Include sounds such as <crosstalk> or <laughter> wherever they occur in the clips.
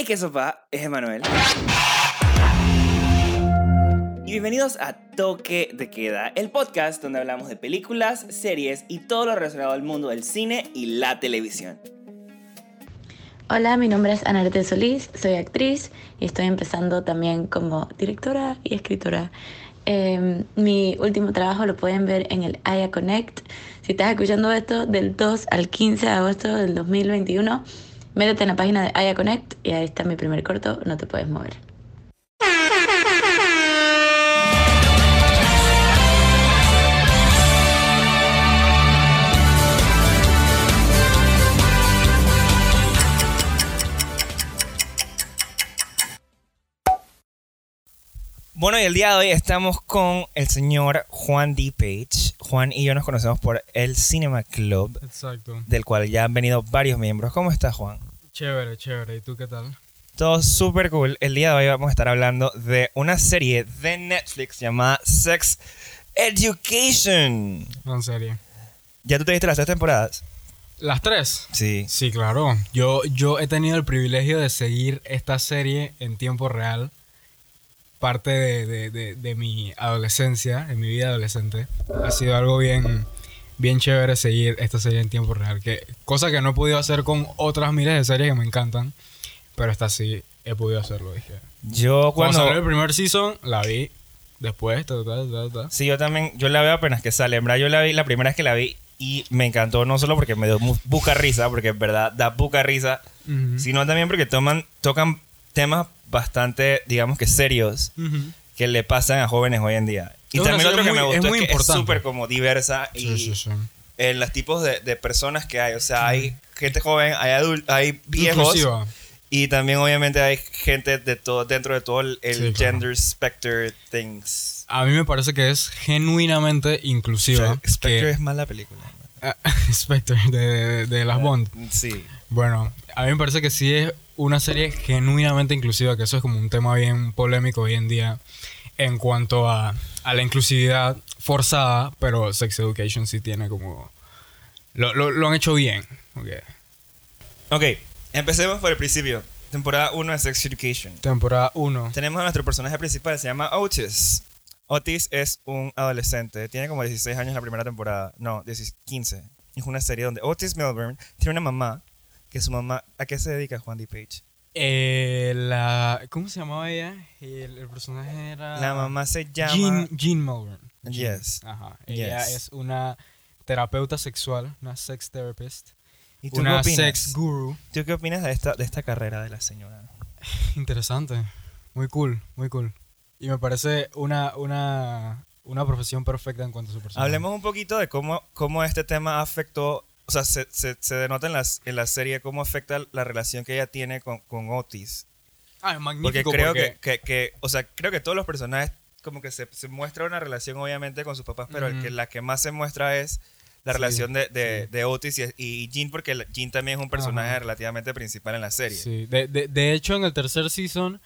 Y que sopa es Emanuel. Y bienvenidos a Toque de Queda, el podcast donde hablamos de películas, series y todo lo relacionado al mundo del cine y la televisión. Hola, mi nombre es Anarte Solís, soy actriz y estoy empezando también como directora y escritora. Eh, mi último trabajo lo pueden ver en el Aya Connect. Si estás escuchando esto del 2 al 15 de agosto del 2021, métete en la página de Aya Connect y ahí está mi primer corto, No te puedes mover. Bueno, y el día de hoy estamos con el señor Juan D. Page. Juan y yo nos conocemos por el Cinema Club, Exacto. del cual ya han venido varios miembros. ¿Cómo estás, Juan? Chévere, chévere. ¿Y tú qué tal? Todo súper cool. El día de hoy vamos a estar hablando de una serie de Netflix llamada Sex Education. En serio. ¿Ya tú te viste las tres temporadas? ¿Las tres? Sí. Sí, claro. Yo, yo he tenido el privilegio de seguir esta serie en tiempo real. Parte de, de- de- de mi adolescencia, de mi vida adolescente. Ha sido algo bien, bien chévere seguir esta serie en tiempo real. Que, cosa que no he podido hacer con otras miles de series que me encantan. Pero esta sí he podido hacerlo, dije. Yo Cuando cuando... salió el primer season, la vi. Después, ta, ta, ta. Sí, yo también, yo la veo apenas que sale. En verdad, yo la vi la primera vez que la vi y me encantó, no solo porque me dio buca risa, porque en verdad da buca risa, sino también porque toman, tocan temas bastante, digamos que serios, que le pasan a jóvenes hoy en día. Y Es también otro que me gustó es muy es, que es súper como diversa y Sí, sí, sí. en los tipos de, de personas que hay. O sea, hay gente joven, hay adultos, hay viejos. Inclusiva. Y también obviamente hay gente de todo, dentro de todo el, Sí, claro. gender spectrum things. A mí me parece que es genuinamente inclusiva. Spectre que- es mala película. Ah, <laughs> Spectre, de, de- de las Bond. Sí. Bueno, a mí me parece que sí es una serie genuinamente inclusiva, que eso es como un tema bien polémico hoy en día en cuanto a, a la inclusividad forzada, pero Sex Education sí tiene como... Lo, lo- lo han hecho bien. ok. Ok, empecemos por el principio. Temporada 1 de Sex Education. Temporada 1. Tenemos a nuestro personaje principal, se llama Otis. Otis es un adolescente, tiene como 16 años la primera temporada. No, 16, 15. Es una serie donde Otis Melbourne tiene una mamá, que su mamá... ¿A qué se dedica Juan D. Page? Eh, la, ¿Cómo se llamaba ella? El, el personaje era... La mamá se llama... Jean, Jean. Yes. Ajá. Ella Yes. es una terapeuta sexual, una sex therapist, ¿Y tú qué una opinas? sex guru. ¿Tú qué opinas de esta, de esta carrera de la señora? <laughs> Interesante. Muy cool, muy cool. Y me parece una, una, una profesión perfecta en cuanto a su personaje. Hablemos un poquito de cómo, cómo este tema afectó, o sea, se, se, se denota en, las, en la serie cómo afecta la relación que ella tiene con, con Otis. Ah, es Porque magnífico. creo porque- Que, que, que, o sea, creo que todos los personajes como que se, se muestra una relación obviamente con sus papás, pero el que, la que más se muestra es la Sí, relación de, de, sí. de Otis y, y Jean, porque Jean también es un personaje Ajá. relativamente principal en la serie. Sí, de, de, de hecho en el tercer season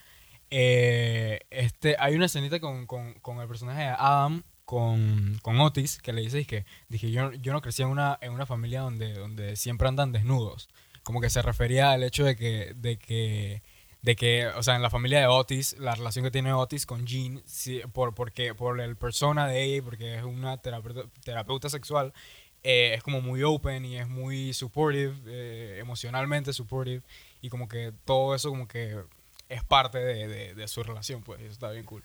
eh, este, hay una escenita con, con, con el personaje de Adam con, con Otis que le dice que dije yo, yo no crecí en una, en una familia donde, donde siempre andan desnudos. Como que se refería al hecho de que, de que de que, o sea, en la familia de Otis, la relación que tiene Otis con Jean, sí, por, porque, por el persona de ella, y porque es una terapeuta, terapeuta sexual, eh, es como muy open y es muy supportive, eh, emocionalmente supportive, y como que todo eso como que es parte de, de- de su relación, pues, y eso está bien cool.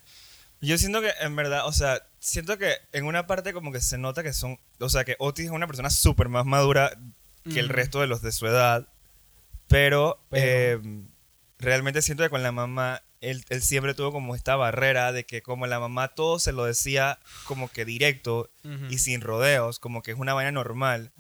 Yo siento que, en verdad, o sea, siento que en una parte como que se nota que son, o sea, que Otis es una persona súper más madura que el Ujú. resto de los de su edad, pero, Pero- eh, realmente siento que con la mamá, él, él siempre tuvo como esta barrera de que como la mamá todo se lo decía como que directo y sin rodeos, como que es una vaina normal.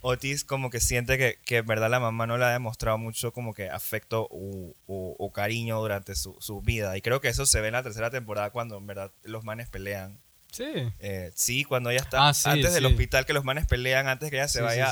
Otis como que siente que, que en verdad la mamá no le ha demostrado mucho como que afecto o, o- o cariño durante su, su vida. Y creo que eso se ve en la tercera temporada cuando en verdad los manes pelean. Sí. Eh, sí, cuando ella está Ah, sí, antes del hospital, que los manes pelean antes que ella se vaya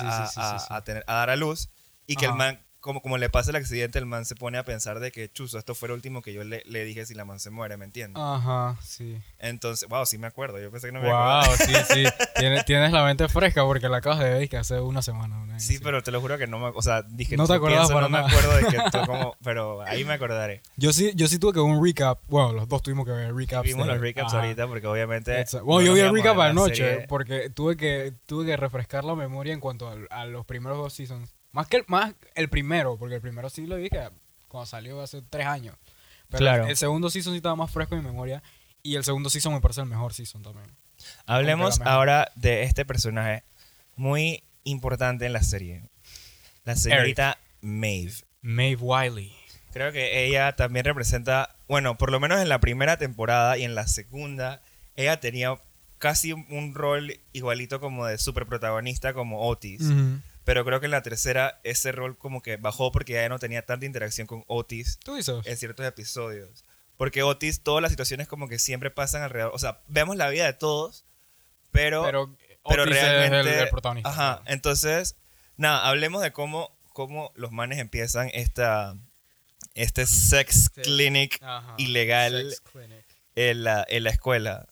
a, tener- a dar a luz. Y que el man como, como le pasa el accidente, el man se pone a pensar de que, chuzo, esto fue lo último que yo le, le dije si la man se muere, ¿me entiendes? Ajá, sí. Entonces, wow, sí me acuerdo. Yo pensé que no me acordaba. Wow, sí, sí. <laughs> Tienes, tienes la mente fresca porque la acabas de ver que hace una semana. una Sí, pero te lo juro que no me... O sea, dije... No te tú acordabas para No me nada. acuerdo de que esto <laughs> como... Pero ahí me acordaré. Yo sí, yo sí tuve que ver un recap. Bueno, los dos tuvimos que ver recaps. Vimos de- los recaps ajá. ahorita porque obviamente... Exacto. no Bueno, yo vi el a recap anoche porque tuve que, tuve que refrescar la memoria en cuanto al- a, los primeros dos seasons. Más que el, más el primero, porque el primero sí lo vi que cuando salió hace tres años. Pero Claro. el segundo season sí estaba más fresco en mi memoria. Y el segundo season me parece el mejor season también. Hablemos ahora de este personaje muy importante en la serie. La señorita Maeve. Maeve Wiley. Creo que ella también representa, bueno, por lo menos en la primera temporada y en la segunda, ella tenía casi un, rol igualito como de super protagonista como Otis. Pero creo que en la tercera ese rol como que bajó porque ya no tenía tanta interacción con Otis ¿Tú en ciertos episodios. Porque Otis, todas las situaciones como que siempre pasan alrededor. O sea, vemos la vida de todos, pero, pero pero Otis realmente. es el, el protagonista. Ajá. Entonces, nada, hablemos de cómo, cómo los manes empiezan esta, este sex clinic ilegal Sex clinic. en la, en la escuela.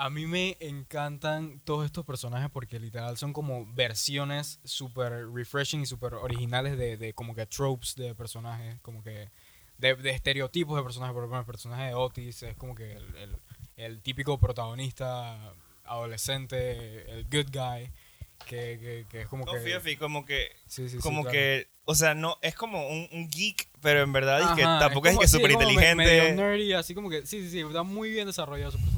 A mí me encantan todos estos personajes porque literal son como versiones súper refreshing y súper originales de, de como que tropes de personajes, como que de, de estereotipos de personajes. Por ejemplo, el personaje de Otis es como que el, el- el típico protagonista adolescente, el good guy, que, que- que es como No, que... Como que, Sí, sí, sí, como claro. que, o sea, no, es como un, un geek, pero en verdad es que Ajá, tampoco es, como- que sí, súper inteligente. medio nerdy, así como que, sí, sí, sí, está muy bien desarrollado su personaje.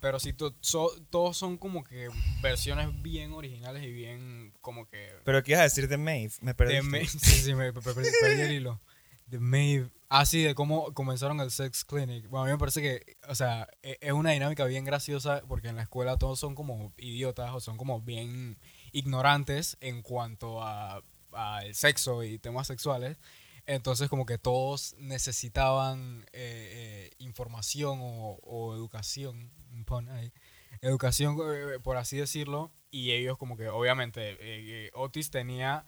Pero sí, to- so- todos son como que versiones bien originales y bien como que... Pero ¿qué ibas a decir de Maeve? Me perdí. De Maeve, sí, sí, me pe- pe- perdí el hilo. De Maeve. Ah, sí, de cómo comenzaron el Sex Clinic. Bueno, a mí me parece que, o sea, e- es una dinámica bien graciosa porque en la escuela todos son como idiotas o son como bien ignorantes en cuanto a al sexo y temas sexuales. Entonces como que todos necesitaban eh, eh, información o, educación, educación eh, por así decirlo, y ellos como que obviamente eh, Otis tenía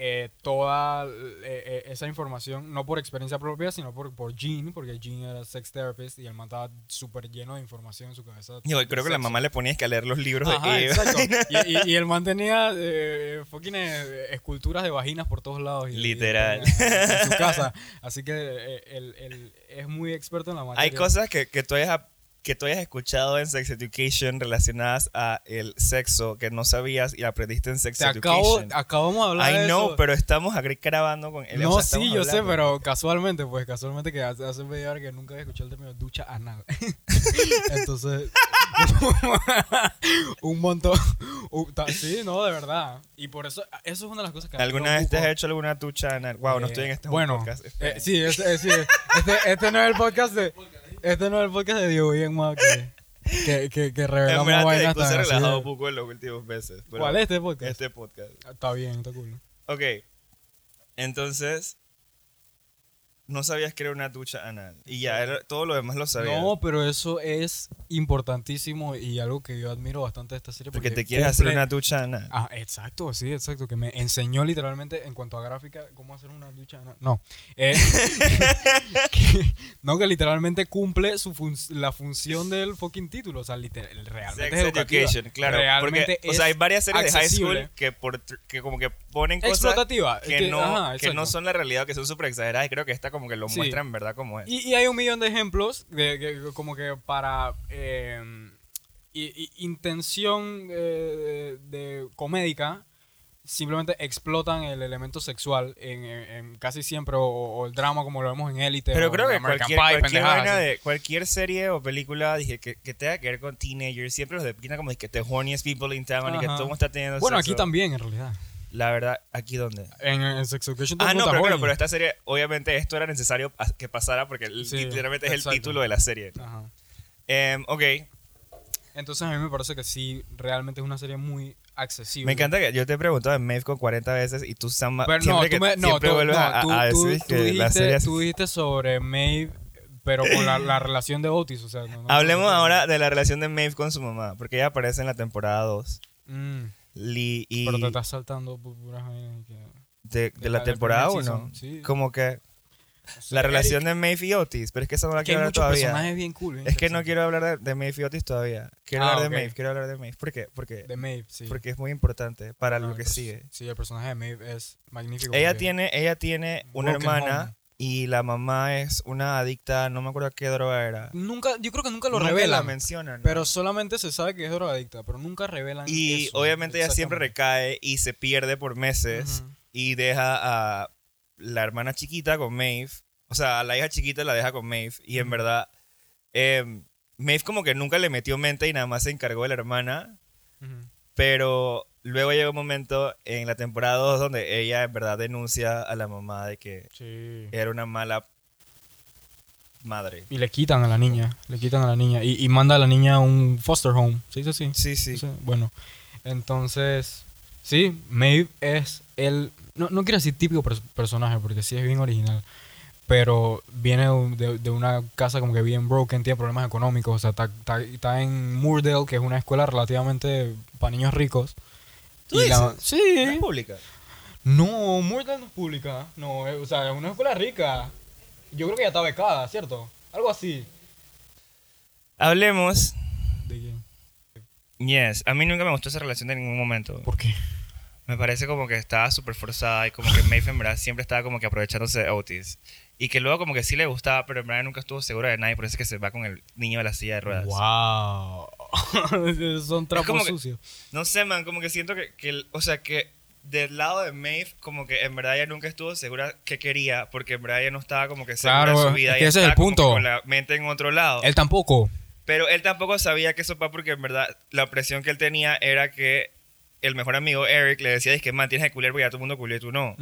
eh, toda eh, eh, esa información, no por experiencia propia, sino por, por Gene, porque Gene era sex therapist y el man estaba súper lleno de información en su cabeza. Yo creo que la mamá le ponía que a leer los libros Ajá, de exacto. <laughs> Y, y- y el man tenía eh, fucking esculturas de vaginas por todos lados. y- y Literal. En su casa. Así que él, él es muy experto en la materia. Hay cosas que, que tú hayas que tú hayas escuchado en Sex Education relacionadas a el sexo que no sabías y aprendiste en Sex Te acabo, Education. acabamos de hablar I de know, eso. pero estamos aquí grabando con él. No, o sea, sí, yo sé, pero casualmente, pues casualmente que hace, hace media hora que nunca había escuchado el término ducha anal. <laughs> Entonces, <laughs> un montón. un- sí, no, de verdad. Y por eso, eso es una de las cosas que ¿Alguna vez te has hecho alguna ducha anal? Wow, no Eh, estoy en este bueno, podcast. eh, Espera. sí, este, eh, sí, este, este no es el podcast de este no es el podcast de Diego bien más que, que, que, revelamos te vainas tan así relajado poco en los últimos meses. pero ¿Cuál es este podcast? Este podcast. Está bien, está cool. Ok. Entonces, no sabías que era una ducha anal. Y ya, era- todo lo demás lo sabías. No, pero eso es importantísimo y algo que yo admiro bastante de esta serie. porque te quieres hacer cumple- una ducha anal. Ah, exacto, sí, exacto. Que me enseñó literalmente en cuanto a gráfica cómo hacer una ducha. anal. No. Eh, <laughs> que- no, que literalmente cumple su fun- la función del fucking título. O sea, literal, realmente Sex es. Education, claro. Realmente porque, o sea, hay es varias series de high accesible. school que, por, que como que ponen cosas Explotativa. que, no, ajá, que no son la realidad, que son súper exageradas. Y creo que esta como que lo Sí. muestra en verdad como es. Y, y hay un millón de ejemplos de, que- como que para eh, intención eh, de, de comédica simplemente explotan el elemento sexual en, en- en casi siempre o, o el drama como lo vemos en Élite Pero o creo que cualquier, Pie, cualquier, vaina de, cualquier serie o película dije, que, que tenga que ver con teenagers, siempre los depinan como de que the horniest people in town y que todo está teniendo Bueno, sexo. aquí también en realidad. La verdad, ¿aquí dónde? En, en Sex Education Ah, el no, pero claro, pero esta serie, obviamente esto era necesario que pasara porque el- Sí, literalmente es el exacto. título de la serie. Ajá. Em, ok, Entonces a mí me parece que sí, realmente es una serie muy accesible. me encanta que yo te he preguntado en Maeve con 40 veces y tú Sam, Pero no, siempre, tú que, me, no, siempre tú, vuelves no, a, tú- a tú- decir tú que la dijiste, serie es- tú dijiste sobre Maeve, pero con la, la relación de Otis, o sea... no- no- Hablemos no- ahora de la relación de Maeve con su mamá, porque ella aparece en la temporada 2. Mm, Lee y... pero te estás saltando pu- puras de, de De la temporada primer 1. season, sí. Como que la relación de Maeve y Otis, pero es que esa no la quiero hablar todavía. bien cool. bien Es que no quiero hablar de, de Maeve y Otis todavía. Quiero Ah, hablar de Maeve, quiero hablar de Maeve. ¿Por qué? Porque, De Maeve, sí. porque es muy importante para No, lo que sigue. Sí, el personaje de Maeve es magnífico. Ella tiene, ella tiene una hermana home. Y la mamá es una adicta, no me acuerdo qué droga era. Nunca, yo creo que nunca lo Nunca revelan. la mencionan. ¿no? Pero solamente se sabe que es drogadicta, pero nunca revelan y eso, obviamente ella siempre recae y se pierde por meses y deja a la hermana chiquita con Maeve. O sea, a la hija chiquita la deja con Maeve y en verdad eh, Maeve como que nunca le metió mente y nada más se encargó de la hermana. Pero luego llega un momento en la temporada 2 donde ella en verdad denuncia a la mamá de que Sí. era una mala madre. Y le quitan a la niña, le quitan a la niña y, y manda a la niña a un foster home, ¿se dice así? Sí, sí. Sí, Bueno, entonces, sí, Maeve es el, no, no quiero decir típico pers- personaje porque sí es bien original, pero viene de, de una casa como que bien broken, tiene problemas económicos, o sea, está, está- está en Moordale, que es una escuela relativamente para niños ricos. ¿Tú Y la- dices? ¿No sí. es pública? No, Moordale no es pública. No, es- o sea, es una escuela rica. Yo creo que ya está becada, ¿cierto? Algo así. Hablemos. ¿De quién? Yes, a mí nunca me gustó esa relación de ningún momento. ¿Por qué? Me parece como que estaba súper forzada y como que en verdad siempre estaba como que aprovechándose de Otis. Y que luego como que sí le gustaba, pero en verdad nunca estuvo segura de nadie, por eso es que se va con el niño de la silla de ruedas. ¡Wow! Son trapos que- sucios. No sé, man, como que siento que, que o sea, que del lado de Maeve, como que en verdad ella nunca estuvo segura qué quería, porque en verdad ella no estaba como que segura Claro, de su vida. es que ese es el que punto. con la mente en otro lado. Él tampoco. Pero él tampoco sabía que eso va porque en verdad la presión que él tenía era que el mejor amigo Eric le decía, es que man, tienes que culiar porque ya todo el mundo culió y tú no.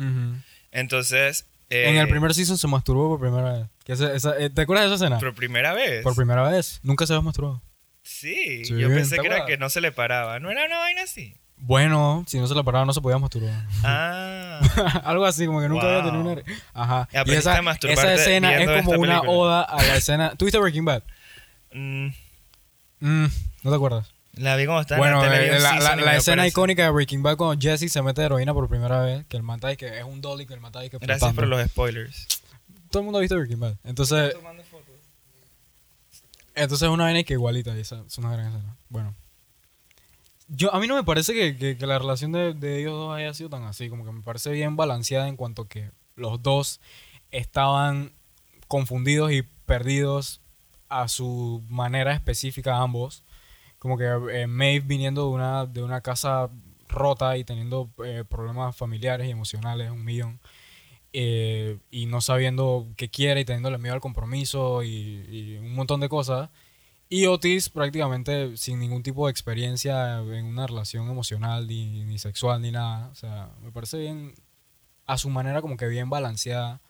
Entonces... en eh, el primer season se masturbó por primera vez. Esa- eh, ¿Te acuerdas de esa escena? Por primera vez. Por primera vez. Nunca se había masturbado. Sí, Sí, yo pensé ¿te que era que no se le paraba. ¿No era una vaina así? Bueno, si no se la paraba no se podía masturbar. Ah. <laughs> Algo así, como que nunca había tenido una... Ajá. Y esa, a masturbarte esa escena es como una película. oda a la escena... ¿Tuviste Breaking Bad? Mm, Mm, ¿No te acuerdas? La vi como estaba Bueno, en la, eh, la, la- escena icónica de Breaking Bad cuando Jesse se mete heroína por primera vez, que el mata y que es un dolly, que el mata y que Gracias por los spoilers. Todo el mundo ha visto Breaking Bad. Entonces, entonces es una vaina que igualita esa es una gran escena. Bueno. Yo, a mí no me parece que, que- que la relación de, de ellos dos haya sido tan así, como que me parece bien balanceada en cuanto que los dos estaban confundidos y perdidos a su manera específica ambos. Como que eh, Maeve viniendo de una, de una casa rota y teniendo eh, problemas familiares y emocionales, un millón, eh, y no sabiendo qué quiere y teniéndole miedo al compromiso y, y un montón de cosas. Y Otis prácticamente sin ningún tipo de experiencia en una relación emocional, ni, ni sexual, ni nada. O sea, me parece bien, a su manera como que bien balanceada.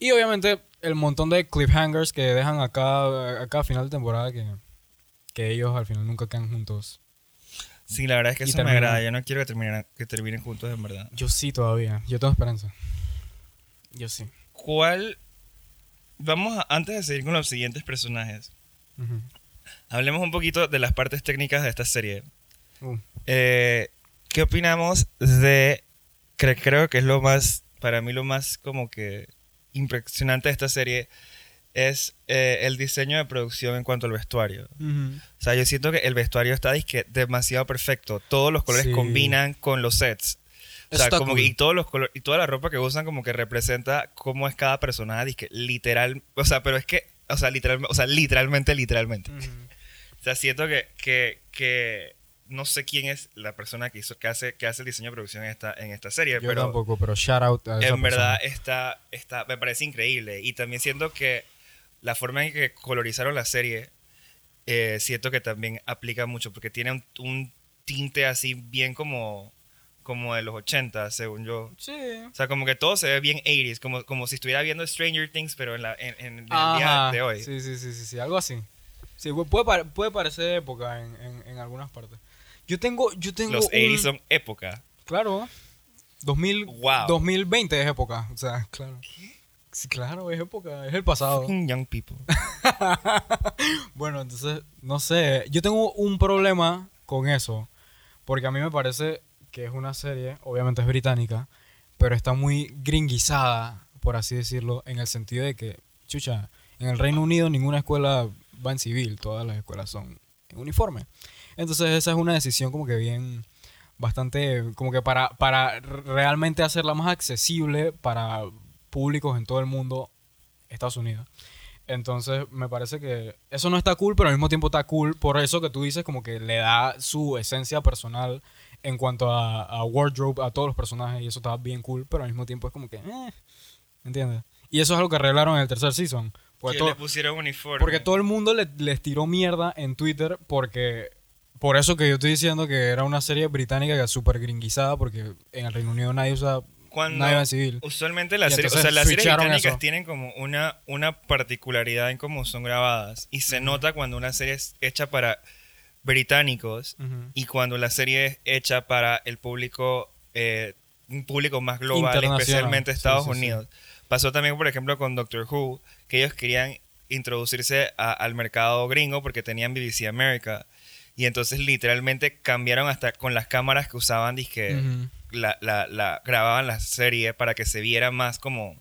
Y obviamente el montón de cliffhangers que dejan acá, acá a final de temporada que, que ellos al final nunca quedan juntos. Sí, la verdad es que Y eso me agrada. Yo no quiero que terminen, que terminen juntos en verdad. Yo sí todavía, yo tengo esperanza. Yo sí. ¿Cuál? Vamos a, antes de seguir con los siguientes personajes, Ujú. hablemos un poquito de las partes técnicas de esta serie. Uh, Eh, ¿Qué opinamos de, cre- creo que es lo más, para mí lo más como que impresionante de esta serie, es eh, el diseño de producción en cuanto al vestuario. O sea, yo siento que el vestuario está disque demasiado perfecto. Todos los colores Sí. combinan con los sets. O sea, está como cool. que, y todos los color- y toda la ropa que usan como que representa cómo es cada personaje, disque literal, o sea, pero es que, o sea, literal, o sea, literalmente, literalmente. O sea, siento que, que, que no sé quién es la persona que hizo, que hace, que hace el diseño de producción en esta, en esta serie, Yo pero tampoco, pero shout out a esa en verdad está, está, me parece increíble. Y también siento que la forma en que colorizaron la serie, eh, siento que también aplica mucho, porque tiene un, un tinte así bien como, como de los 80, según yo. Sí. O sea, como que todo se ve bien 80s, como, como si estuviera viendo Stranger Things, pero en, la, en, en el día de hoy. Sí, sí, sí, sí, sí, algo así. Sí, pu- puede, puede parecer época en, en, en algunas partes. Yo tengo, yo tengo Los un- 80s son época. Claro. 2000, Wow. 2020 es época. O sea, claro. Sí, claro, es época. Es el pasado. Fucking young people. <laughs> Bueno, entonces, no sé. Yo tengo un problema con eso. Porque a mí me parece que es una serie, obviamente es británica, pero está muy gringuizada, por así decirlo, en el sentido de que, chucha, en el Reino Unido ninguna escuela va en civil, todas las escuelas son en uniforme. Entonces esa es una decisión como que bien, bastante, como que para, para realmente hacerla más accesible para públicos en todo el mundo, Estados Unidos. Entonces me parece que eso no está cool, pero al mismo tiempo está cool por eso que tú dices como que le da su esencia personal en cuanto a, a wardrobe a todos los personajes y eso está bien cool, pero al mismo tiempo es como que, eh, ¿entiendes? Y eso es algo que arreglaron en el tercer season. Porque, Que le pusieron uniforme. porque todo el mundo le- les tiró mierda en Twitter porque... Por eso que yo estoy diciendo que era una serie británica que súper gringuizada porque en el Reino Unido nadie usa... Cuando civil. usualmente las series, o sea, las series británicas eso. tienen como una, una particularidad en cómo son grabadas. Y se nota cuando una serie es hecha para británicos y cuando la serie es hecha para el público, eh, un público más global, especialmente Estados sí, sí. Unidos. Pasó también, por ejemplo, con Doctor Who, que ellos querían introducirse a- al mercado gringo porque tenían BBC America. Y entonces literalmente cambiaron hasta con las cámaras que usaban, dizque, Ujú. La, la, la- grababan la serie para que se viera más como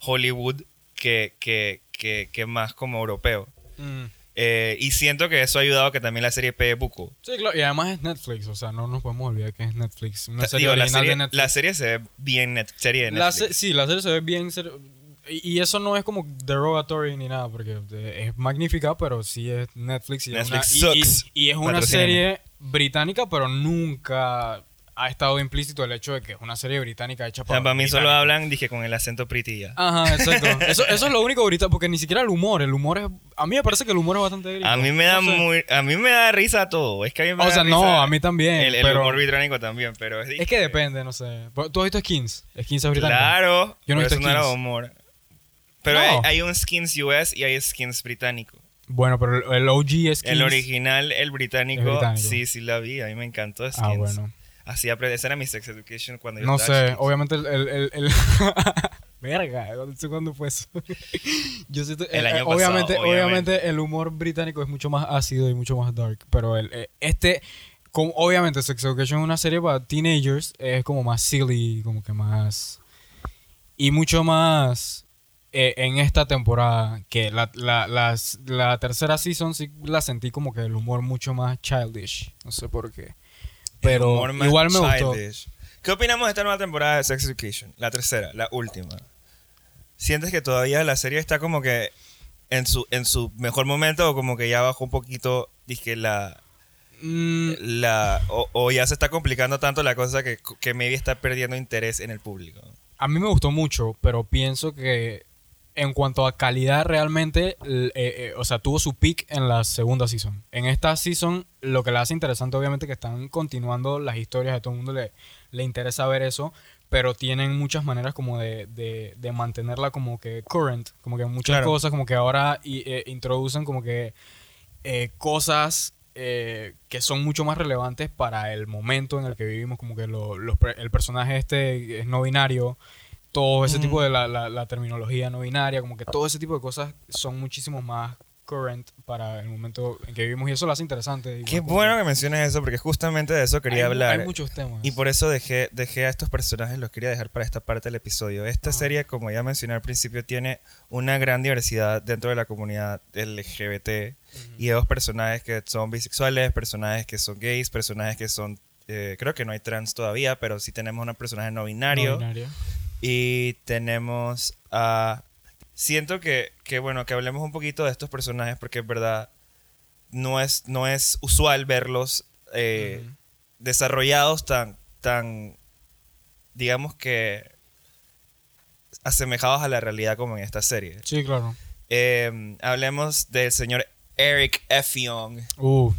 Hollywood que, que, que, que más como europeo. Mm. Eh, y siento que eso ha ayudado a que también la serie pegue buco. Sí, claro, y además es Netflix, o sea, no nos podemos olvidar que es Netflix, una serie digo, la, original serie, de Netflix. la serie se ve bien net- serie de La Netflix. se- sí, la serie se ve bien, ser- y, eso no es como derogatory ni nada, porque eh, es magnífica, pero sí es Netflix y, es, una, y- sucks. y- y es una serie británica, pero nunca ha estado implícito el hecho de que es una serie británica hecha O para sea, para mí solo hablan, dije, con el acento pretty ya. Ajá, exacto. <laughs> Eso, eso es lo único ahorita, porque ni siquiera el humor, el humor es... A mí me parece que el humor es bastante gringo. A mí me da No sé. muy, a mí me da risa todo. Es que a mí me O da sea, risa no, a mí también, El, el pero- humor británico también, pero es, Es que depende, no sé. ¿Tú has visto Skins? Skins es británico. Claro, Yo no he visto eso no Skins. humor. Pero No. hay, hay un Skins US y hay Skins británico. Bueno, pero el, OG es Skins. El original, el británico, británico. sí, sí la vi. A mí me encantó Skins. Ah, bueno. Así aprendí. Esa era mi sex education cuando yo No estaba sé, chiquito. obviamente el... el, el- el- <laughs> Verga, no sé cuándo fue eso. <laughs> Yo siento- El eh, año eh, pasado, obviamente, obviamente. obviamente el humor británico es mucho más ácido y mucho más dark, pero el, eh, este, como, obviamente Sex Education es una serie para teenagers, es como más silly, como que más... Y mucho más eh, en esta temporada, que la, la, las- la tercera season sí la sentí como que el humor mucho más childish, no sé por qué. Pero igual me gustó. childish. ¿Qué opinamos de esta nueva temporada de Sex Education? La tercera, la última. ¿Sientes que todavía la serie está como que en su, en su mejor momento o como que ya bajó un poquito, dije, la... Mm, la o, o ya se está complicando tanto la cosa que, que maybe está perdiendo interés en el público? A mí me gustó mucho, pero pienso que en cuanto a calidad realmente, eh, eh, o sea, tuvo su peak en la segunda season. En esta season, lo que la hace interesante, obviamente, que están continuando las historias, a todo el mundo le, le interesa ver eso, pero tienen muchas maneras como de, de, de mantenerla como que current, como que muchas Claro. cosas, como que ahora y, eh, introducen como que cosas eh, que son mucho más relevantes para el momento en el que vivimos, como que lo- los el personaje este es no binario, todo ese tipo de la, la- la terminología no binaria, como que todo ese tipo de cosas son muchísimo más current para el momento en que vivimos y eso lo hace interesante. Qué bueno que menciones eso porque justamente de eso quería hay, hablar. Hay muchos temas. Y por eso dejé, dejé a estos personajes, los quería dejar para esta parte del episodio. Esta serie, como ya mencioné al principio, tiene una gran diversidad dentro de la comunidad LGBT. Y hay dos personajes que son bisexuales, personajes que son gays, personajes que son... eh, creo que no hay trans todavía, pero sí tenemos un personaje no binario. No binario. Y tenemos a... Siento que, que, bueno, que hablemos un poquito de estos personajes porque en verdad no es, no es usual verlos eh, desarrollados tan, tan, digamos que, asemejados a la realidad como en esta serie. Sí, claro. Eh, hablemos del señor Eric Effiong. Uh,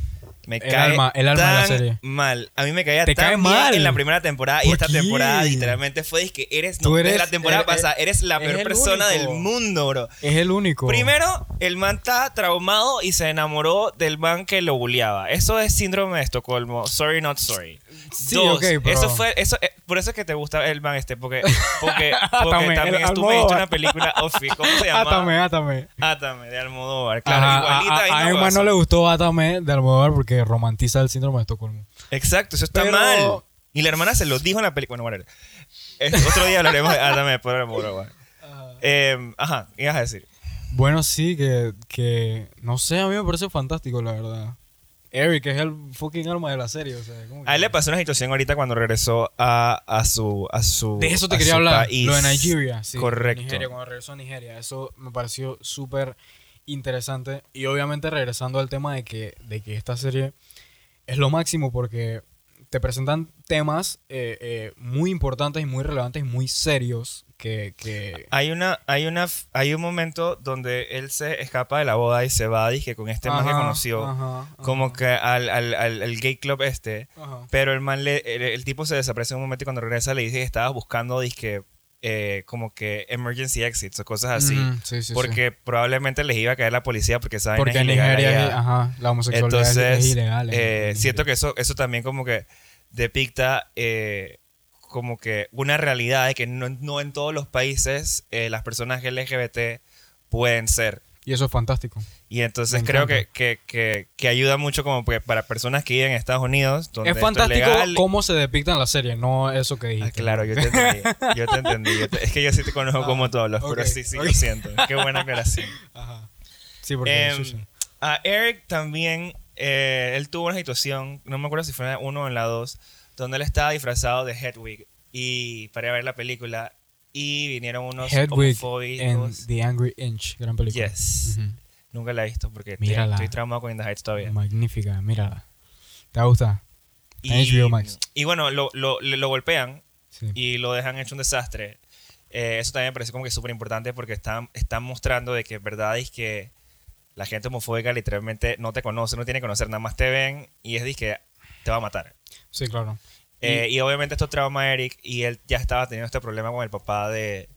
Me El cae alma- el alma de la tan serie. mal. A mí me caía Te tan cae bien mal. en la primera temporada y ¿Por esta qué? temporada literalmente fue es que eres, Tú no, eres- desde la temporada pasada, eres la peor el persona único. del mundo, bro. es el único. Primero, el man está traumado y se enamoró del man que lo bulleaba. Eso es síndrome de Estocolmo. Sorry, not sorry. Sí, Dos, eso fue, eso, eh, por eso es que te gusta el man este, porque, <laughs> porque, porque también Almodóvar. una película, Ofi, ¿cómo se llama? Átame, átame. Átame, de Almodóvar. Claro, Ajá, igualita. a, a, a no le gustó Átame de Almodóvar porque romantiza el síndrome de Estocolmo. Exacto, eso está Pero- mal. Y la hermana se lo dijo en la película. Bueno, eh, otro día hablaremos de después de Almodóvar. Eh, ajá, ¿qué ibas a decir? Bueno, sí, que, que. No sé, a mí me parece fantástico, la verdad. Eric es el fucking alma de la serie, o sea. como A él que- le pasó una situación ahorita cuando regresó a, a su a su De eso te quería hablar. país. Lo de Nigeria. Sí, Correcto. Nigeria, cuando regresó a Nigeria. Eso me pareció súper interesante. Y obviamente regresando al tema de que, de que esta serie es lo máximo porque te presentan temas eh, eh, muy importantes y muy relevantes y muy serios que... que Hay una hay una hay un momento donde él se escapa de la boda y se va dije con este man que conoció ajá, ajá, como que al, al, al, al gay club este ajá. Pero el man, le, el, el tipo se desaparece en un momento y cuando regresa le dice que estaba buscando, disque, eh, como que emergency exits o cosas así. Ujú, sí, sí, sí. porque probablemente les iba a caer la policía porque saben Porque en Nigeria ajá, la homosexualidad es- Entonces, es, ilegal. eh, en siento que eso, eso también como que depicta eh, como que una realidad de que no, no en todos los países eh, las personas LGBT pueden ser. Y eso es fantástico. Y entonces creo que, que, que, que ayuda mucho como que para personas que viven en Estados Unidos. Donde Es fantástico legal. cómo se depicta en la serie, no eso que dijiste. Ah, claro, yo te entendí. Yo te entendí. yo te- es que yo sí te conozco Ah, como tú hablas, pero ok, sí, sí, ok. lo siento. Qué buena aclaración. <laughs> Ajá. Sí, porque... Sí, sí. a Eric también, eh, él tuvo una situación, no me acuerdo si fue en la 1 o en la 2, donde él estaba disfrazado de Hedwig y para ver la película y vinieron unos Hedwig homofóbicos. en The Angry Inch, gran película. Yes. Nunca la he visto porque Mírala. estoy traumado con In the Heights todavía. Magnífica, mírala. ¿Te gusta? Y, HBO Max. y bueno, lo, lo, lo golpean Sí. y lo dejan hecho un desastre. Eh, eso también me parece como que súper importante porque están, están mostrando de que es verdad es que la gente homofóbica literalmente no te conoce, no tiene que conocer, nada más te ven y es de que te va a matar. Sí, claro. Eh, y, obviamente esto trauma a Eric y él ya estaba teniendo este problema con el papá de,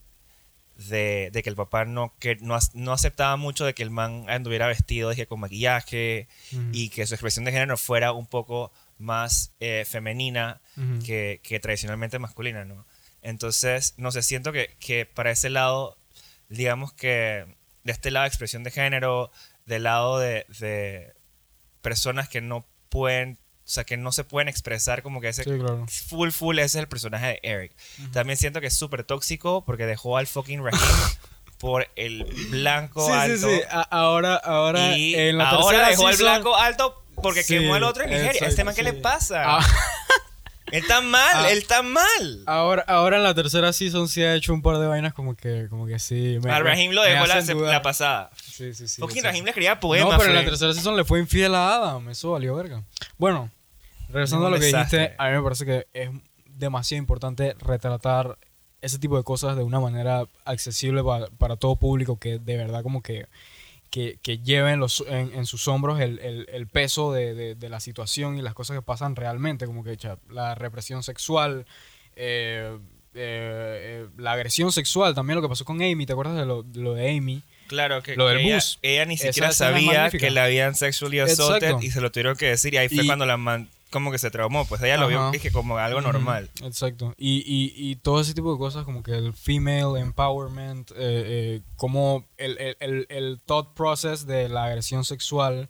de, de que el papá no, que no, no aceptaba mucho de que el man anduviera vestido dije, con maquillaje y que su expresión de género fuera un poco más eh, femenina que, que tradicionalmente masculina, ¿no? Entonces, no sé, siento que, que para ese lado, digamos que de este lado de expresión de género, del lado de, de personas que no pueden, sea, que no se pueden expresar como que ese Sí, claro. full, full, ese es el personaje de Eric. También siento que es súper tóxico porque dejó al fucking Raheem <laughs> por el blanco Sí, alto. sí, sí. A- ahora, ahora, Y en la ahora dejó al blanco alto porque Sí, quemó al otro en Nigeria. exacto, ¿Este man qué le pasa? Ah, <laughs> Él está mal, Ah. él está mal. ahora, ahora en la tercera season sí ha hecho un par de vainas como que, como que sí. me- A Raheem lo dejó la, pasada. Sí, sí, sí. Fucking exacto. Raheem le escribía poemas. No, pero en la tercera season le fue infiel a Adam. Eso valió verga. Bueno, regresando a lo que desastre. dijiste, a mí me parece que es demasiado importante retratar ese tipo de cosas de una manera accesible pa- para todo público que de verdad como que, que, que lleven los, en, en sus hombros el, el- el peso de, de- de la situación y las cosas que pasan realmente, como que cha, la represión sexual, eh, eh, eh, la agresión sexual, también lo que pasó con Amy, ¿te acuerdas de lo, de lo de Amy? Claro, que, Lo del ella, bus. ella ni siquiera sabía que la habían sexually assaulted Exacto. y se lo tuvieron que decir. Y ahí fue Y- cuando la man como que se traumó. Pues ella lo vio dije, como algo normal. Exacto. Y, y, y todo ese tipo de cosas, como que el female empowerment, eh, eh, como el, el, el, el thought process de la agresión sexual,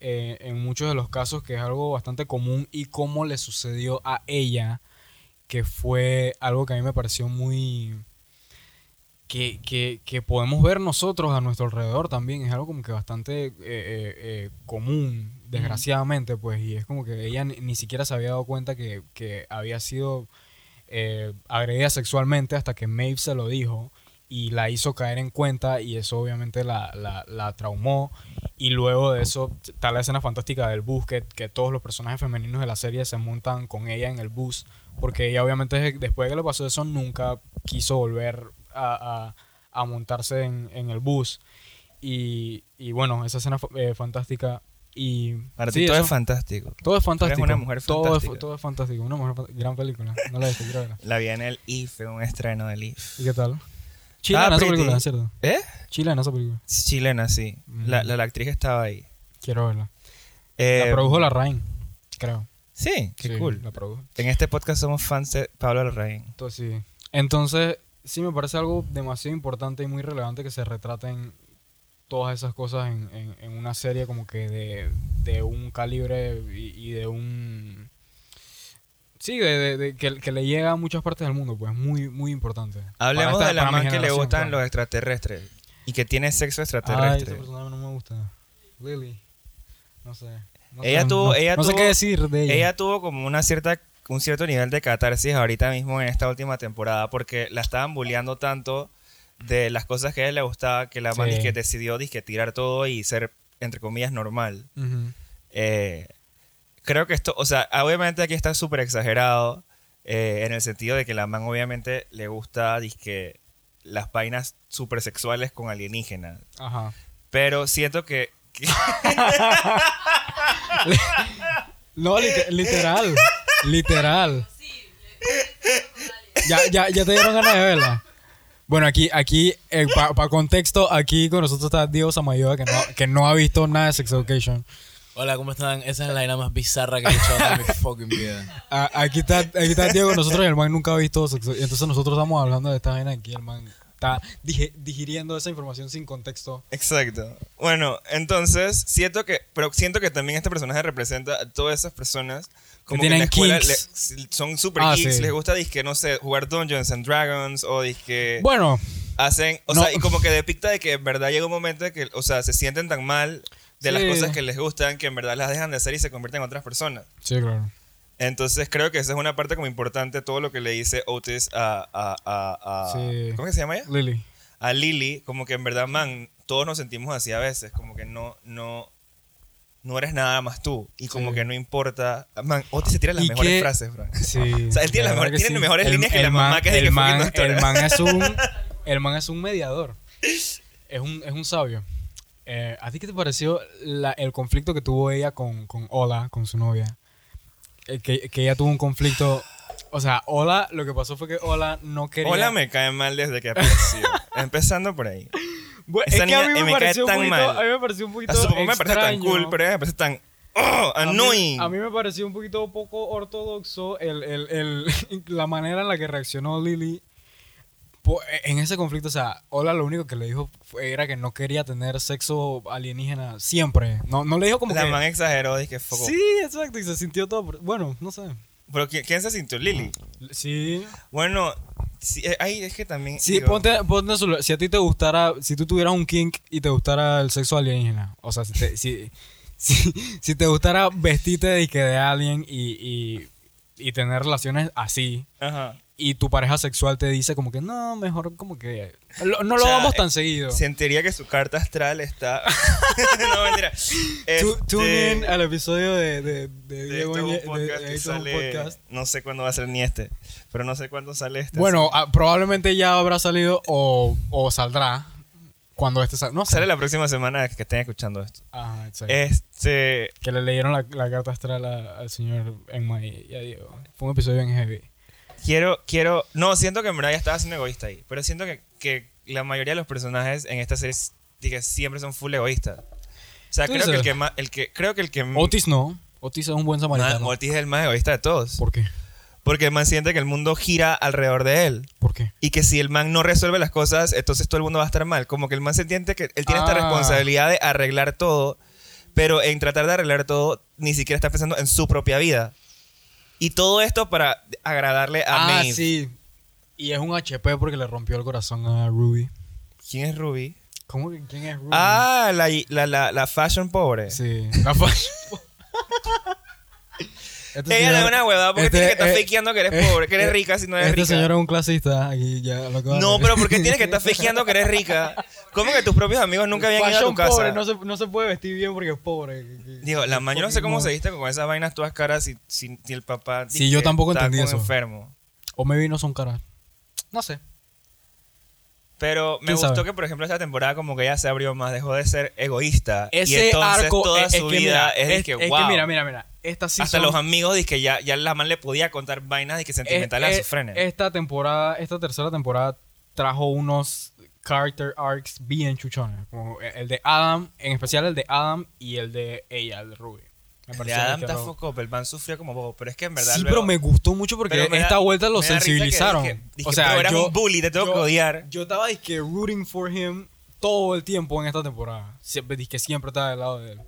eh, en muchos de los casos, que es algo bastante común, y cómo le sucedió a ella, que fue algo que a mí me pareció muy. Que, que, que podemos ver nosotros a nuestro alrededor también. Es algo como que bastante común, desgraciadamente, pues. Y es como que ella ni, siquiera se había dado cuenta que, que había sido eh, agredida sexualmente hasta que Maeve se lo dijo y la hizo caer en cuenta y eso obviamente la, la, la traumó. Y luego de eso está la escena fantástica del bus, que, todos los personajes femeninos de la serie se montan con ella en el bus, porque ella obviamente después de que le pasó eso nunca quiso volver a, a- a montarse en, en el bus. Y, y bueno, esa escena eh, fantástica. Y Para sí, ti todo eso. es fantástico. Todo es fantástico. una mujer Todo es, todo es fantástico. Una mujer, gran película. No la he visto, quiero. La vi en el IFE, un estreno del IFE. ¿Y qué tal? Chilena esa película, ¿cierto? ¿Eh? Chilena esa película. Chilena, sí. Mm. La, la, la actriz estaba ahí. Quiero verla. Eh, la produjo la Rain, creo. Sí, qué Sí, cool. La produjo. En este podcast somos fans de Pablo Larraín. Entonces, sí. Entonces, sí me parece algo demasiado importante y muy relevante que se retraten todas esas cosas en, en- en una serie como que de, de un calibre y, y de un... Sí, de, de- de que, que le llega a muchas partes del mundo, pues muy, muy importante. Hablemos esta- de la man que le gustan claro. los extraterrestres y que tiene sexo Ay, extraterrestre. esa persona no me gusta. Lily. No sé. No Ella sé, tuvo- no- ella no sé tuvo- qué decir de ella. Ella tuvo como una cierta un cierto nivel de catarsis ahorita mismo en esta última temporada porque la estaban bulleando tanto de las cosas que a ella le gustaba que la man Sí. dizque decidió dizque tirar todo y ser entre comillas normal. Eh, creo que esto, o sea, obviamente aquí está súper exagerado eh, en el sentido de que la man obviamente le gusta dizque las vainas súper sexuales con alienígenas. Ajá. Pero siento que, que- <laughs> No, lite- literal. literal. Ya, ya, ya te dieron ganas de verla. Bueno, aquí, aquí, para contexto, aquí con nosotros está Diego Samayoa, que no, que no ha visto nada de Sex Education. Hola, ¿cómo están? Esa es la vaina más bizarra que he escuchado en mi fucking vida. Aquí, está, aquí está Diego con nosotros y el man nunca ha visto Sex Education. Entonces nosotros estamos hablando de esta vaina aquí, el man está digi- digiriendo esa información sin contexto. Exacto. Bueno, entonces siento que, pero siento que también este personaje representa a todas esas personas como que, en la escuela le- son super Ah, geeks, sí. les gusta disque no sé, jugar Dungeons and Dragons o disque Bueno, hacen, o no. sea, y como que depicta de que en verdad llega un momento de que, o sea, se sienten tan mal de las cosas que les gustan que en verdad las dejan de hacer y se convierten en otras personas. sí, claro. Entonces creo que esa es una parte como importante todo lo que le dice Otis a, a, a, a- Sí. ¿cómo que se llama ella? Lily. a Lily, como que en verdad, man, todos nos sentimos así a veces, como que no, no, no eres nada más tú. Y como Sí. que no importa. Man, Otis se tira las ¿Y mejores qué- frases, bro. Sí. <laughs> O sea, él tiene la las mejores- que tiene mejores líneas que la man- mamá que es de el que man, el man es un el man es un mediador. Es un, es un sabio. Eh, ¿A ti qué te pareció la- el conflicto que tuvo ella con, con Ola, con su novia? Eh, que, que ella tuvo un conflicto. O sea, Ola, lo que pasó fue que Ola no quería. Hola me cae mal desde que apareció. <laughs> Empezando por ahí. Bueno, es que a mí me, me pareció un tan poquito, mal. A mí me pareció un poquito. A su papá me parece tan cool, pero a ella me parece tan. ¡Oh! A mí- ¡Annoying! A mí, me pareció un poquito poco ortodoxo el, el- el- <laughs> la manera en la que reaccionó Lily en ese conflicto. O sea, Ola lo único que le dijo era que no quería tener sexo alienígena siempre. No, no le dijo como la que... man exageró, dije, foco. Sí, exacto, y se sintió todo... Bueno, no sé. Pero ¿quién, quién se sintió? Lily. Sí. Bueno, sí, eh, ahí es que también. Sí, digo, ponte, ponte su- si a ti te gustara, si tú tuvieras un kink y te gustara el sexo alienígena, o sea, si te, si, <laughs> si, si te gustara vestirte de, que de alien y, y, y tener relaciones así, Ajá. Y tu pareja sexual te dice como que no, mejor como que lo- no O lo sea, vamos eh, tan seguido. Sentiría que su carta astral está. <laughs> no, mentira. Este, Tune in al episodio de, de, de de Diego esto es un Ñe- de- podcast de que esto es un sale- podcast. No sé cuándo va a ser ni este, pero no sé cuándo sale este. Bueno, así. ah, probablemente ya habrá salido o, o saldrá cuando este salga. No sé. sale la próxima semana que estén escuchando esto. Ajá, exacto. Este. Que le leyeron la, la carta astral a- al señor Enma y a Diego. Fue un episodio en heavy. Quiero, quiero. No, siento que en verdad ya estaba siendo egoísta ahí. Pero siento que, que la mayoría de los personajes en esta serie dije, siempre son full egoístas. O sea, ¿Tú creo que el dices? que más. El que, creo que el que. Otis no. Otis es un buen Ma- samaritano. Otis es el más egoísta de todos. ¿Por qué? Porque el man siente que el mundo gira alrededor de él. ¿Por qué? Y que si el man no resuelve las cosas, entonces todo el mundo va a estar mal. Como que el man se entiende que él tiene esta Ah. responsabilidad de arreglar todo, pero en tratar de arreglar todo, ni siquiera está pensando en su propia vida. Y todo esto para agradarle a ah, Maeve. sí. Y es un HP porque le rompió el corazón a Ruby. ¿Quién es Ruby? ¿Cómo que quién es Ruby? Ah, la, la, la, la fashion pobre. Sí. La fashion. <laughs> Este Ella le da señor- una huevada porque este, tiene que estar eh, fakeando que eres eh, pobre, que eres eh, rica si no eres Este rica. señor es un clasista. Aquí ya lo acabo de No, ver. pero porque tiene que estar fakeando que eres rica. ¿Cómo que tus propios amigos nunca habían ido a tu Fashion casa? pobre, no se, no se puede vestir bien porque es pobre. Digo, la yo no sé cómo se viste con esas vainas todas caras si, si, si el papá. Sí, yo tampoco entendí eso. enfermo. O maybe no son caras. No sé. Pero me ¿Quién gustó sabe? que, por ejemplo, esta temporada como que ella se abrió más, dejó de ser egoísta. y Ese entonces arco toda es, es su que vida mira, es, es, de que, es wow. que mira, mira, mira. Esta Hasta los amigos dije que ya, ya la man le podía contar vainas y que sentimentales es- a sus frenes. Esta temporada, esta tercera temporada trajo unos character arcs bien chuchones. Como el de Adam, en especial el de Adam y el de ella, el de Ruby. De Adam que está era- foco, el man sufrió como bobo, pero es que en verdad Sí, luego- pero me gustó mucho porque da- esta vuelta lo que sensibilizaron. dije- dije, o sea, yo, un bully, te tengo yo- que odiar. Yo estaba que rooting for him todo el tiempo en esta temporada. Siempre que siempre estaba del lado de él.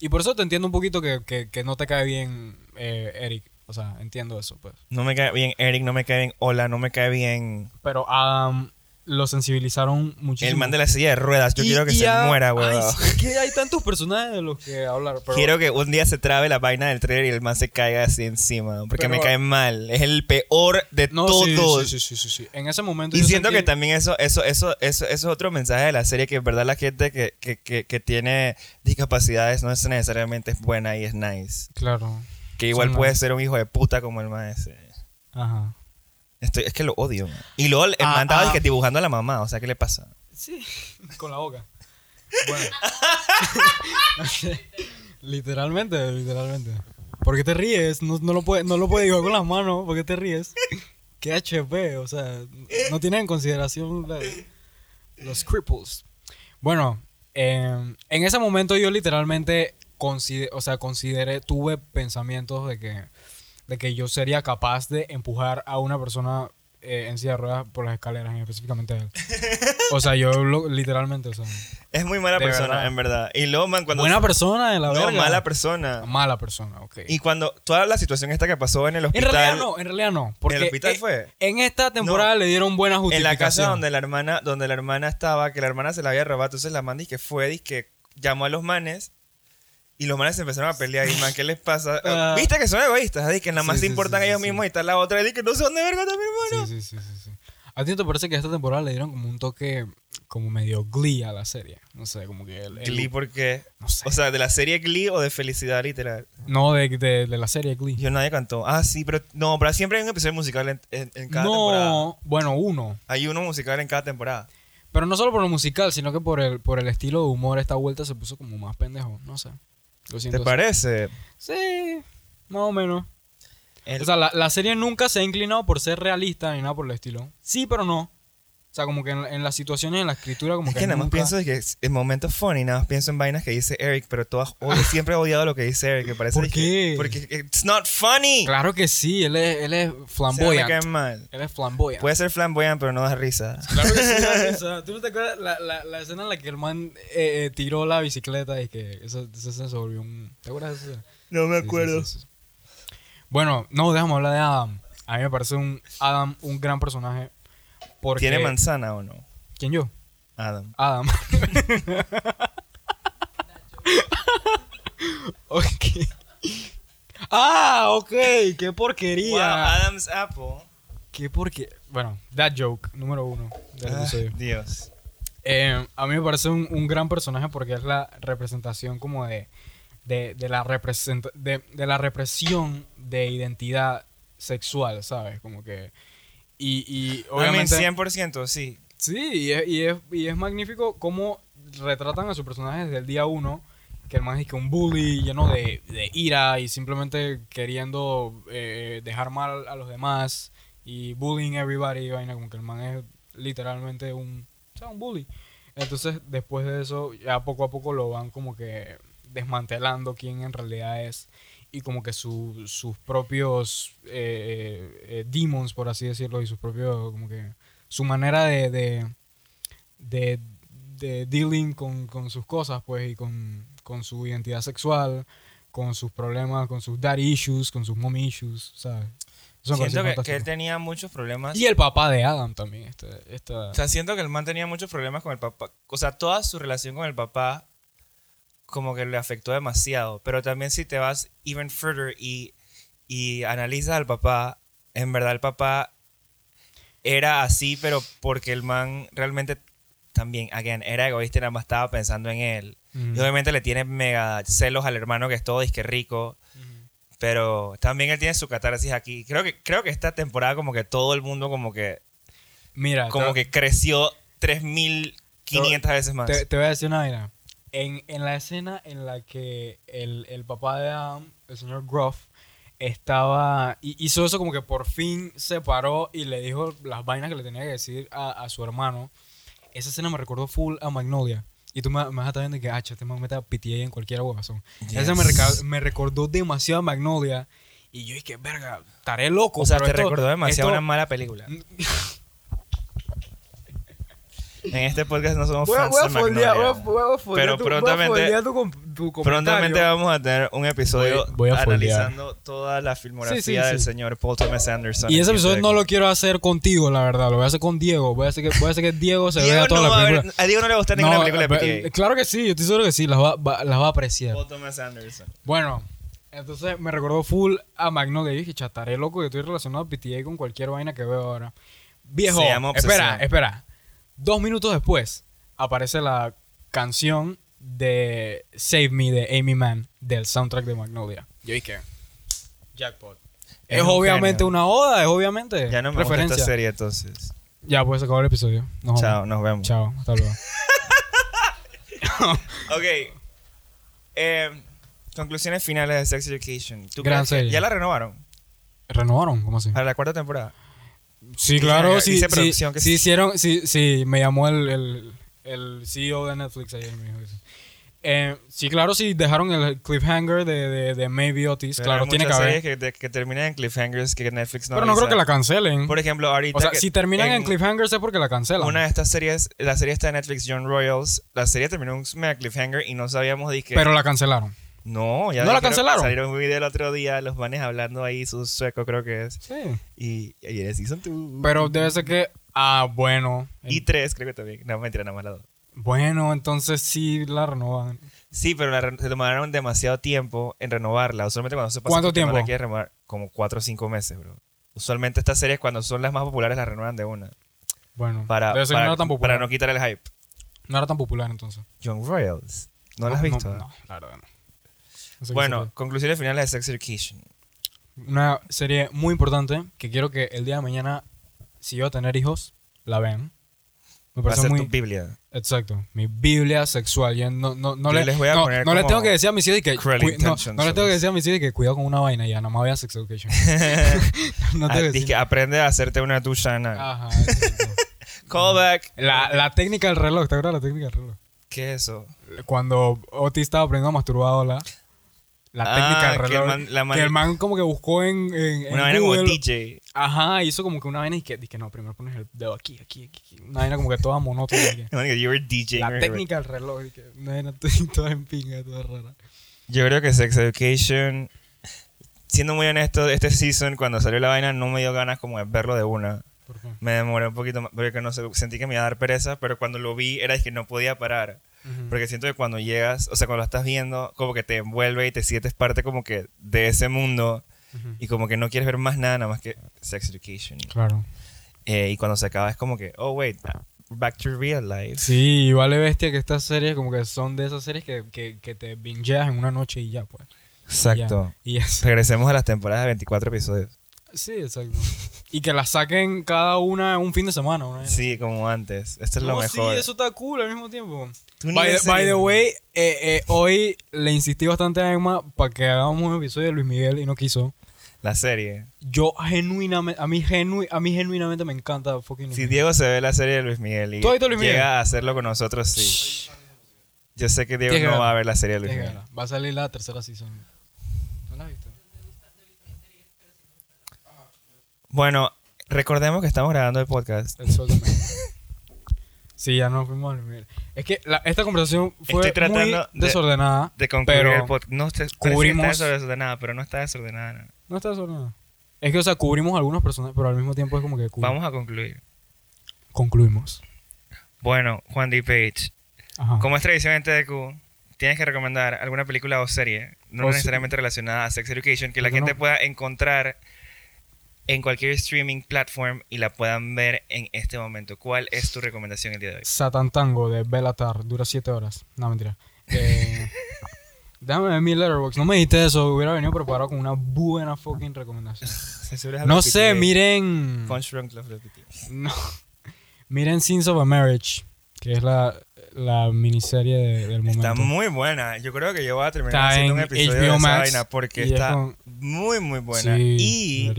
Y por eso te entiendo un poquito que, que, que no te cae bien eh, Eric. O sea, entiendo eso, pues. No me cae bien Eric, no me cae bien Ola, no me cae bien Pero Adam lo sensibilizaron muchísimo. el man de la silla de ruedas. Yo Y- quiero que se a- muera, weón. sí, que hay tantos personajes de los que hablar. Pero Quiero que un día se trabe la vaina del trailer y el man se caiga así encima. Porque me cae mal. Es el peor de No, todos. Sí, sí, sí, sí, sí. En ese momento. Y yo siento sentí- que también eso, eso, eso, eso, eso es otro mensaje de la serie, que en verdad la gente que, que, que, que tiene discapacidades no es necesariamente es buena y es nice. Claro. Que igual Son puede nice. ser un hijo de puta como el man ese. Ajá. Estoy, es que lo odio. man. Y luego el Ah, man estaba ah. dizque dibujando a la mamá, o sea, ¿qué le pasa? Sí, <laughs> con la boca. Bueno. <laughs> literalmente, literalmente. ¿Por qué te ríes? No, no lo puede, no lo puede dibujar con las manos. ¿Por qué te ríes? Qué HP, o sea, no tienen en consideración la- los cripples. Bueno, eh, en ese momento yo literalmente consider- o sea, consideré, tuve pensamientos de que, de que yo sería capaz de empujar a una persona eh, en silla de ruedas por las escaleras, específicamente a él. O sea, yo lo- literalmente, o sea, Es muy mala persona, verdad. en verdad. Y luego, man, cuando... buena persona de la No, verga. mala persona. Mala persona, ok. Y cuando toda la situación esta que pasó en el en hospital... realidad no, en realidad no. Porque ¿En el hospital eh, fue? En esta temporada No. le dieron buena En justificación. la casa donde la hermana, donde la hermana estaba, que la hermana se la había robado, entonces la man que fue, que llamó a los manes y los manes se empezaron a pelear y man, ¿qué les pasa? <laughs> Ah. Viste que son egoístas, ¿sabes? que nada más Sí, se importan sí, ellos sí, mismos y está la otra y que no sé dónde verga también, hermano. Sí, sí, sí, sí, sí. ¿A ti te parece que esta temporada le dieron como un toque como medio glee a la serie? No sé, como que el, el- Glee porque, no sé. o sea, de la serie Glee o de Felicidad literal. no, de, de, de la serie Glee. Yo nadie cantó. Ah, sí, pero no, pero siempre hay un episodio musical en, en- en cada temporada. no, bueno, uno. Hay uno musical en cada temporada. Pero no solo por lo musical, sino que por el, por el estilo de humor esta vuelta se puso como más pendejo. No sé. Lo siento. ¿Te parece? Sí, más o menos. El- O sea, la, la serie nunca se ha inclinado por ser realista ni nada por el estilo. Sí, pero no. O sea, como que en, en las situaciones, en la escritura, como Es que, que nada más nunca- pienso de que es- en momentos funny, nada más pienso en vainas que dice Eric, pero todas odio, siempre he odiado lo que dice Eric, que parece ¿Por que- qué? porque it's not funny. Claro que sí, él es, él es me flamboyant. cae mal. él es flamboyant. Puede ser flamboyant, pero no da risa. Claro que sí, da <laughs> risa. ¿Tú no te acuerdas la, la, la escena en la que el man eh, eh, tiró la bicicleta y que eso, eso se volvió un... ¿Te acuerdas de eso? No me Sí, sí, sí, sí. Bueno, no, déjame hablar de Adam. A mí me parece un Adam un gran personaje. Porque... ¿Tiene manzana o no? ¿Quién yo? Adam. Adam. <laughs> ok. Ah, ok. Qué Wow, porquería. Adam's Apple. Qué porquería. Bueno, that joke, número uno del Ah. Dios. Eh, a mí me parece un, un gran personaje porque es la representación como de, de, de la representa de, de la represión de identidad sexual, ¿sabes? Como que... Y, y Obviamente. obviamente... 100%, sí. Sí, y es, y es, y es magnífico cómo retratan a su personaje desde el día uno. Que el man es que un bully lleno de, de ira y simplemente queriendo eh, dejar mal a los demás y bullying everybody. y Vaina, como que el man es literalmente un, o sea, un bully. Entonces, después de eso, ya poco a poco lo van como que desmantelando quién en realidad es y como que su- sus propios eh, eh, demons, por así decirlo, y sus propios, como que su manera de, de, de, de dealing con, con sus cosas, pues, y con, con su identidad sexual, con sus problemas, con sus daddy issues, con sus mommy issues, ¿sabes? Me Siento que, que él tenía muchos problemas. Y el papá de Adam también. Este, esta... O sea, siento que el man tenía muchos problemas con el papá. O sea, toda su relación con el papá como que le afectó demasiado. Pero también si te vas even further y, y analizas al papá, en verdad el papá era así, pero porque el man realmente también, again, era egoísta y nada más estaba pensando en él. Ujú. Y obviamente le tiene mega celos al hermano que es todo disque rico. Pero también él tiene su catarsis aquí. Creo que, creo que esta temporada como que todo el mundo como que Mira, como que creció 3.500 veces más. te, te voy a decir una vaina. En, en la escena en la que el, el papá de Adam, el señor Groff, estaba. Hizo eso como que por fin se paró y le dijo las vainas que le tenía que decir a, a su hermano. Esa escena me recordó full a Magnolia. Y tú me, me vas a estar viendo que, ah, este man mete a PTA en cualquier huevazón. Esa me, Yes. me recordó demasiado a Magnolia. Y yo dije, verga, estaré loco. o sea, te esto- recordó demasiado esto- una mala película. <laughs> En este podcast no somos Voy a, fans voy a de Magnolia. voy Pero tu- voy a prontamente- tu, tu. Prontamente vamos a tener un episodio Voy- voy a foldear. analizando toda la filmografía Sí, sí, del sí. señor Paul Thomas Anderson. Y ese episodio no lo quiero hacer contigo, la verdad. Lo voy a hacer con Diego. Voy a hacer que, voy a hacer que Diego se Diego vea toda no la a, película. ver- a Diego no le gusta ninguna No, película de PTA. Claro que sí, yo estoy seguro que sí, las va, va- las va a apreciar. Paul Thomas Anderson. Bueno, entonces me recordó full a Magnolia. Y dije, chataré loco que estoy relacionado a PTA con cualquier vaina que veo ahora. Viejo, Se llama obsesión. espera, espera. Dos minutos después aparece la canción de Save Me de Amy Mann del soundtrack de Magnolia. Yo dije, jackpot. Es Es, un obviamente genio. una oda, es obviamente Ya no me gusta referencia. esta serie entonces. Ya, pues se acabó el episodio. Nos vamos. Chao, nos vemos. Chao, hasta luego. <laughs> Ok. Eh, conclusiones finales de Sex Education. ¿Tú Gran crees que. ¿Ya la renovaron? ¿Renovaron? ¿Cómo así? Para la cuarta temporada. Sí, claro, sí, sí, producción que sí sí. hicieron, sí, sí, me llamó el, el, el CEO de Netflix ayer, me dijo que sí. Eh, sí, claro, sí, dejaron el cliffhanger de, de, de Maybe Otis, Pero claro, hay tiene que haber. series que, que terminan en cliffhangers que Netflix no pero no creo avisa. que la cancelen. Por ejemplo, ahorita o sea, que si terminan en, cliffhangers es porque la cancelan. Una de estas series, la serie está de Netflix, John Royals, la serie terminó en un mega cliffhanger y no sabíamos de qué. pero la cancelaron. No, ya ¿No la cancelaron? Salieron un video el otro día, los manes hablando ahí, su sueco creo que es. Sí. Y, y el season 2. Pero debe ser que, ah, bueno. Y 3 creo que también. No, mentira, nada más la dos. Bueno, entonces sí la renovan. Sí, pero la se tomaron demasiado tiempo en renovarla. Usualmente cuando se pasa ¿Cuánto no tiempo? la renovar, como 4 o 5 meses, bro. Usualmente estas series cuando son las más populares las renuevan de una. Bueno, Para, debe ser que para, no era tan popular. para no quitar el hype. No era tan popular entonces. John Royals. ¿No, la has visto? No, la verdad no. No sé qué bueno, conclusiones finales de Sex Education. una serie muy importante que quiero que el día de mañana, si yo a tener hijos, la vean. Me Va a parece ser muy... tu Biblia. Exacto, mi Biblia sexual. Ya no, no, no Yo le, les voy a no, poner no les tengo que decir a mis hijos y que... No, no les tengo que decir a mis hijos y que cuidado con una vaina ya, nada más vean Sex Education. <laughs> <laughs> no Ah, que que aprende a hacerte una ducha anal. Ajá. <laughs> Callback. la, la técnica del reloj, ¿te acuerdas la técnica del reloj? ¿Qué es eso? Cuando Otis estaba aprendiendo a masturbar, la, la Ah, técnica del que el reloj. man- la man- que el man como que buscó en, en, en Una vaina como Google. DJ. Ajá, hizo como que una vaina y que, dije, no, primero pones el dedo aquí, aquí, aquí. Una vaina como que toda monótona. y que- <laughs> que DJing. la técnica del reloj, y que una vaina <laughs> toda en pinga, toda rara. Yo creo que Sex Education, siendo muy honesto, este season, cuando salió la vaina, no me dio ganas como de verlo de una. ¿Por qué? Me demoré un poquito más, porque no sé, sentí que me iba a dar pereza, pero cuando lo vi era que no podía parar. Porque siento que cuando llegas, o sea, cuando lo estás viendo, como que te envuelve y te sientes parte como que de ese mundo y como que no quieres ver más nada, nada más que Sex Education. Claro. Eh, y cuando se acaba es como que, oh, wait, back to real life. Sí, y vale bestia que estas series como que son de esas series que, que, que te bingeas en una noche y ya, pues. Exacto. Y es... <laughs> Regresemos a las temporadas de 24 episodios. Sí, exacto. Y que las saquen cada una un fin de semana. Vaina Sí, como antes. Esto es lo No, mejor. Sí, eso está cool al mismo tiempo. By, by the way, eh, eh, hoy le insistí bastante a Emma para que hagamos un episodio de Luis Miguel y no quiso. La serie. Yo genuinamente, a mí, genu- a mí genuinamente me encanta fucking Luis Si. Diego se ve la serie de Luis Miguel y ¿Tú has visto Luis Miguel? llega a hacerlo con nosotros, sí. Yo sé que Diego no va a ver la serie de Luis Miguel. Va a salir la tercera season. ¿No la has visto? Bueno, recordemos que estamos grabando el podcast. El sol. Sí, ya nos fuimos a Miguel. Es que la- esta conversación fue Estoy tratando muy de- desordenada. De concluir Pero el podcast. No cubrimos- está desordenada, pero no está desordenada. no. No está desordenada. Es que, o sea, cubrimos algunas personas, pero al mismo tiempo es como que. Vamos a concluir. concluimos. Bueno, Juan D. Page, Ajá. como es tradición en TDQ, tienes que recomendar alguna película o serie, no O se- necesariamente relacionada a Sex Education, que la ¿Por qué gente no? pueda encontrar en cualquier streaming platform y la puedan ver en este momento. ¿Cuál es tu recomendación el día de hoy? Satan Tango de Bellatar. Dura 7 horas. No, mentira. Eh, <laughs> déjame ver mi letterbox. No me dijiste eso. Hubiera venido preparado con una buena fucking recomendación. <laughs> No sé, miren. Punch Drunk Love. No. Miren Sins of a Marriage. Que es la, la miniserie de- del momento. Está muy buena. Yo creo que yo voy a terminar Está haciendo un episodio HBO de esa Max vaina porque está con- muy, muy buena. Sí, y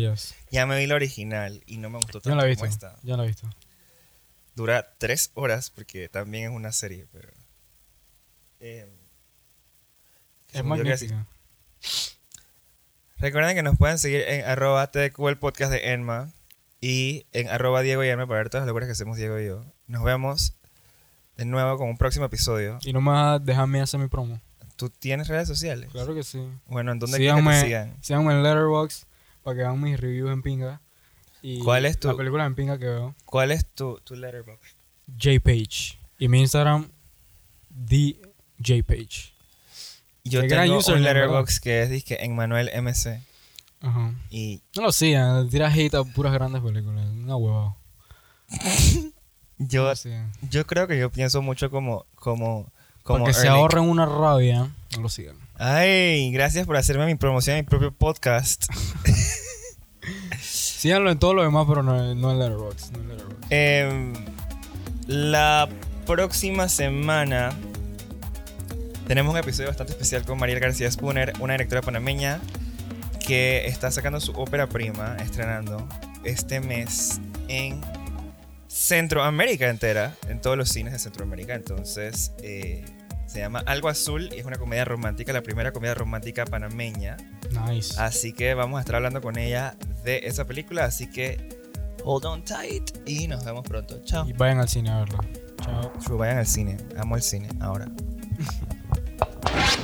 ya me vi la original y no me gustó tanto la he como esta. Yo la he visto. Dura tres horas porque también es una serie, pero... eh, se Es magnífica. Recuerden que nos pueden seguir en arroba TQ, el podcast de Enma, y en arroba Diego y Enma para ver todas las locuras que hacemos Diego y yo. Nos vemos de nuevo con un próximo episodio. Y no me vas a dejarme hacer mi promo. ¿Tú tienes redes sociales? Claro que sí. Bueno, ¿en dónde quieres que te Síganme, sigan? síganme en Letterboxd para que vean mis reviews en pinga. Y ¿Cuál es tu- La película en pinga que veo. ¿Cuál es tu, tu letterbox? JPage. Y mi Instagram, DJPage. Yo Qué tengo un username, letterbox que es disque en Manuel MC. Ajá. Y No lo sigan, tira hate a puras grandes películas. Una huevada. <laughs> yo, No yo creo que yo pienso mucho como... como, como Porque se ahorren una rabia, no lo sigan. Ay, gracias por hacerme mi promoción de mi propio podcast. <laughs> Síganlo en todo lo demás, pero no, no en Letterboxd. No en Letterboxd. Em, la próxima semana tenemos un episodio bastante especial con María García Spooner, una directora panameña que está sacando su ópera prima, estrenando este mes en Centroamérica entera, en todos los cines de Centroamérica. Entonces, eh, se llama Algo Azul y es una comedia romántica, la primera comedia romántica panameña. Nice. Así que vamos a estar hablando con ella de esa película. Así que hold on tight y nos vemos pronto. Chao. Y vayan al cine a verla. Chao. Vayan al cine. Amo el cine ahora. <laughs>